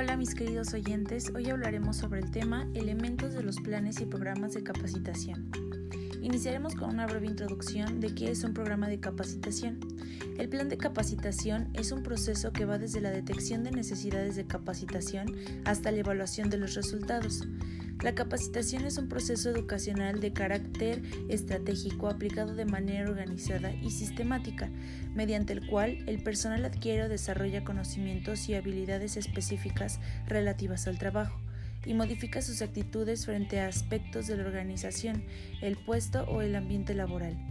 Hola mis queridos oyentes, hoy hablaremos sobre el tema elementos de los planes y programas de capacitación. Iniciaremos con una breve introducción de qué es un programa de capacitación. El plan de capacitación es un proceso que va desde la detección de necesidades de capacitación hasta la evaluación de los resultados. La capacitación es un proceso educacional de carácter estratégico aplicado de manera organizada y sistemática, mediante el cual el personal adquiere o desarrolla conocimientos y habilidades específicas relativas al trabajo y modifica sus actitudes frente a aspectos de la organización, el puesto o el ambiente laboral.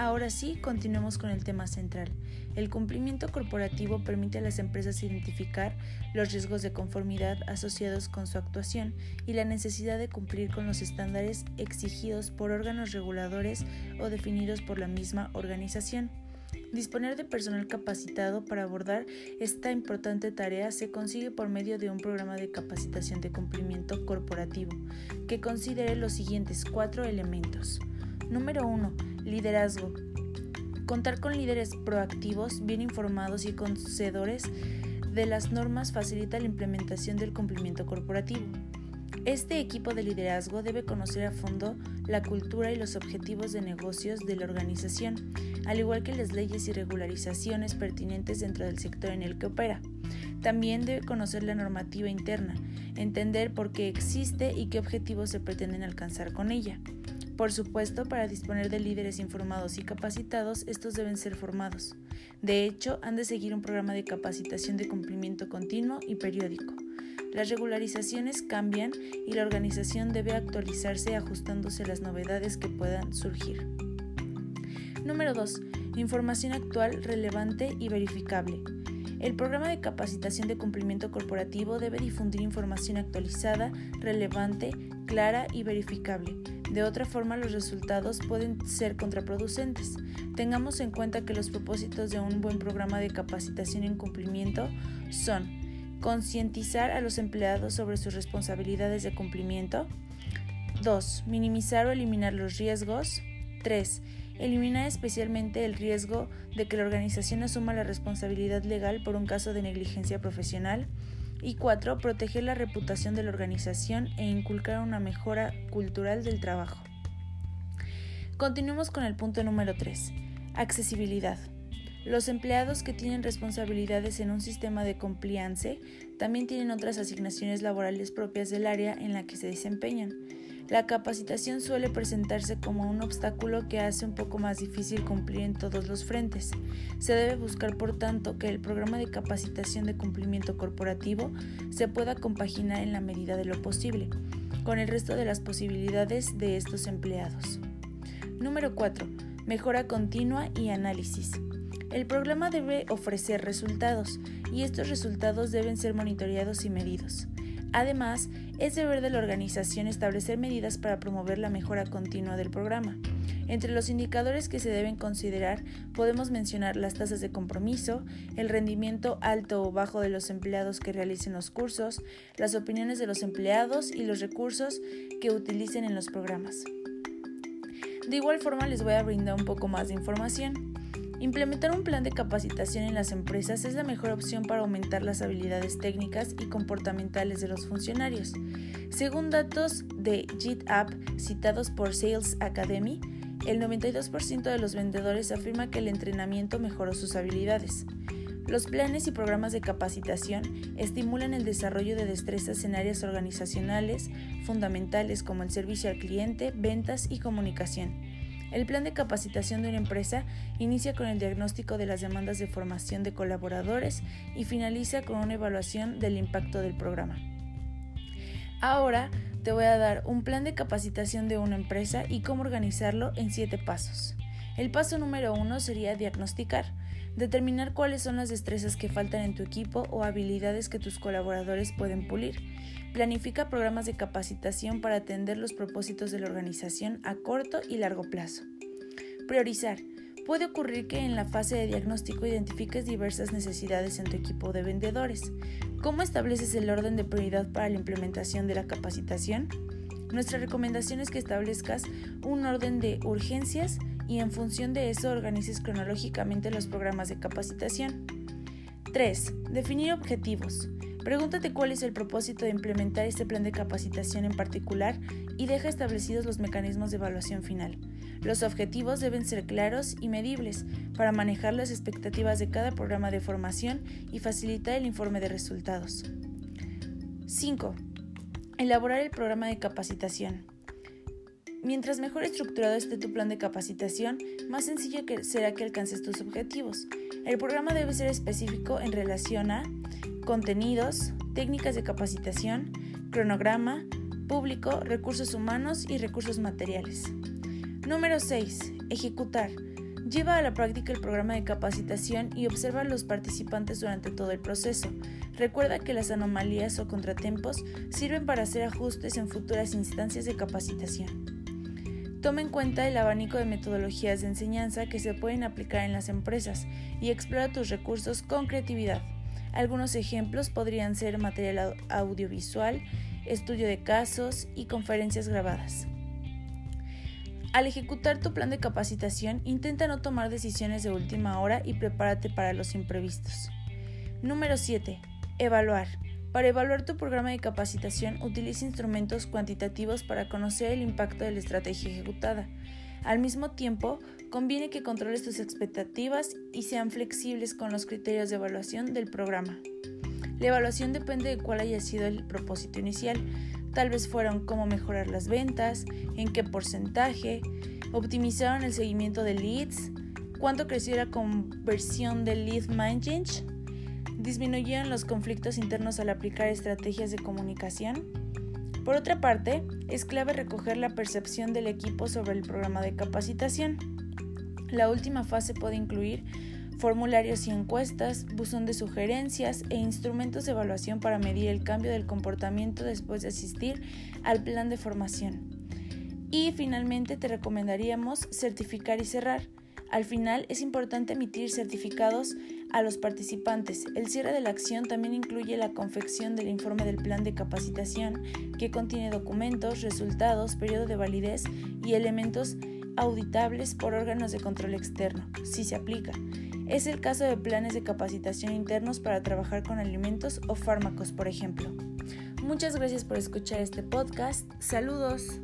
Ahora sí, continuemos con el tema central. El cumplimiento corporativo permite a las empresas identificar los riesgos de conformidad asociados con su actuación y la necesidad de cumplir con los estándares exigidos por órganos reguladores o definidos por la misma organización. Disponer de personal capacitado para abordar esta importante tarea se consigue por medio de un programa de capacitación de cumplimiento corporativo que considere los siguientes cuatro elementos. Número 1. Liderazgo. Contar con líderes proactivos, bien informados y conocedores de las normas facilita la implementación del cumplimiento corporativo. Este equipo de liderazgo debe conocer a fondo la cultura y los objetivos de negocios de la organización, al igual que las leyes y regularizaciones pertinentes dentro del sector en el que opera. También debe conocer la normativa interna, entender por qué existe y qué objetivos se pretenden alcanzar con ella. Por supuesto, para disponer de líderes informados y capacitados, estos deben ser formados. De hecho, han de seguir un programa de capacitación de cumplimiento continuo y periódico. Las regularizaciones cambian y la organización debe actualizarse ajustándose a las novedades que puedan surgir. Número 2. Información actual, relevante y verificable. El programa de capacitación de cumplimiento corporativo debe difundir información actualizada, relevante, clara y verificable de otra forma, los resultados pueden ser contraproducentes. Tengamos en cuenta que los propósitos de un buen programa de capacitación en cumplimiento son concientizar a los empleados sobre sus responsabilidades de cumplimiento. 2. Minimizar o eliminar los riesgos. 3. Eliminar especialmente el riesgo de que la organización asuma la responsabilidad legal por un caso de negligencia profesional. Y cuatro, proteger la reputación de la organización e inculcar una mejora cultural del trabajo. Continuemos con el punto número 3. Accesibilidad. Los empleados que tienen responsabilidades en un sistema de compliance también tienen otras asignaciones laborales propias del área en la que se desempeñan. La capacitación suele presentarse como un obstáculo que hace un poco más difícil cumplir en todos los frentes. Se debe buscar, por tanto, que el programa de capacitación de cumplimiento corporativo se pueda compaginar en la medida de lo posible con el resto de las posibilidades de estos empleados. Número 4. Mejora continua y análisis. El programa debe ofrecer resultados y estos resultados deben ser monitoreados y medidos. Además, es deber de la organización establecer medidas para promover la mejora continua del programa. Entre los indicadores que se deben considerar podemos mencionar las tasas de compromiso, el rendimiento alto o bajo de los empleados que realicen los cursos, las opiniones de los empleados y los recursos que utilicen en los programas. De igual forma les voy a brindar un poco más de información. Implementar un plan de capacitación en las empresas es la mejor opción para aumentar las habilidades técnicas y comportamentales de los funcionarios. Según datos de GitHub citados por Sales Academy, el 92% de los vendedores afirma que el entrenamiento mejoró sus habilidades. Los planes y programas de capacitación estimulan el desarrollo de destrezas en áreas organizacionales fundamentales como el servicio al cliente, ventas y comunicación. El plan de capacitación de una empresa inicia con el diagnóstico de las demandas de formación de colaboradores y finaliza con una evaluación del impacto del programa. Ahora te voy a dar un plan de capacitación de una empresa y cómo organizarlo en siete pasos. El paso número uno sería diagnosticar. Determinar cuáles son las destrezas que faltan en tu equipo o habilidades que tus colaboradores pueden pulir. Planifica programas de capacitación para atender los propósitos de la organización a corto y largo plazo. Priorizar. Puede ocurrir que en la fase de diagnóstico identifiques diversas necesidades en tu equipo de vendedores. ¿Cómo estableces el orden de prioridad para la implementación de la capacitación? Nuestra recomendación es que establezcas un orden de urgencias y en función de eso organices cronológicamente los programas de capacitación. 3. Definir objetivos. Pregúntate cuál es el propósito de implementar este plan de capacitación en particular y deja establecidos los mecanismos de evaluación final. Los objetivos deben ser claros y medibles para manejar las expectativas de cada programa de formación y facilitar el informe de resultados. 5. Elaborar el programa de capacitación. Mientras mejor estructurado esté tu plan de capacitación, más sencillo será que alcances tus objetivos. El programa debe ser específico en relación a contenidos, técnicas de capacitación, cronograma, público, recursos humanos y recursos materiales. Número 6. Ejecutar. Lleva a la práctica el programa de capacitación y observa a los participantes durante todo el proceso. Recuerda que las anomalías o contratiempos sirven para hacer ajustes en futuras instancias de capacitación. Toma en cuenta el abanico de metodologías de enseñanza que se pueden aplicar en las empresas y explora tus recursos con creatividad. Algunos ejemplos podrían ser material audiovisual, estudio de casos y conferencias grabadas. Al ejecutar tu plan de capacitación, intenta no tomar decisiones de última hora y prepárate para los imprevistos. Número 7. Evaluar. Para evaluar tu programa de capacitación, utiliza instrumentos cuantitativos para conocer el impacto de la estrategia ejecutada. Al mismo tiempo, conviene que controles tus expectativas y sean flexibles con los criterios de evaluación del programa. La evaluación depende de cuál haya sido el propósito inicial. Tal vez fueron cómo mejorar las ventas, en qué porcentaje, optimizaron el seguimiento de leads, cuánto creció la conversión del lead management disminuyeron los conflictos internos al aplicar estrategias de comunicación. Por otra parte, es clave recoger la percepción del equipo sobre el programa de capacitación. La última fase puede incluir formularios y encuestas, buzón de sugerencias e instrumentos de evaluación para medir el cambio del comportamiento después de asistir al plan de formación. Y finalmente te recomendaríamos certificar y cerrar. Al final es importante emitir certificados a los participantes. El cierre de la acción también incluye la confección del informe del plan de capacitación, que contiene documentos, resultados, periodo de validez y elementos auditables por órganos de control externo, si se aplica. Es el caso de planes de capacitación internos para trabajar con alimentos o fármacos, por ejemplo. Muchas gracias por escuchar este podcast. Saludos.